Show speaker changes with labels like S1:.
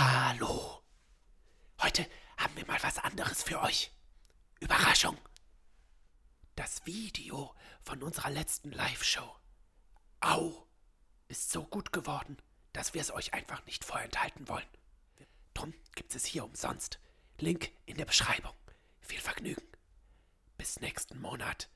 S1: Hallo. Heute haben wir mal was anderes für euch. Überraschung. Das Video von unserer letzten Live-Show. Au. Ist so gut geworden, dass wir es euch einfach nicht vorenthalten wollen. Drum gibt es hier umsonst. Link in der Beschreibung. Viel Vergnügen. Bis nächsten Monat.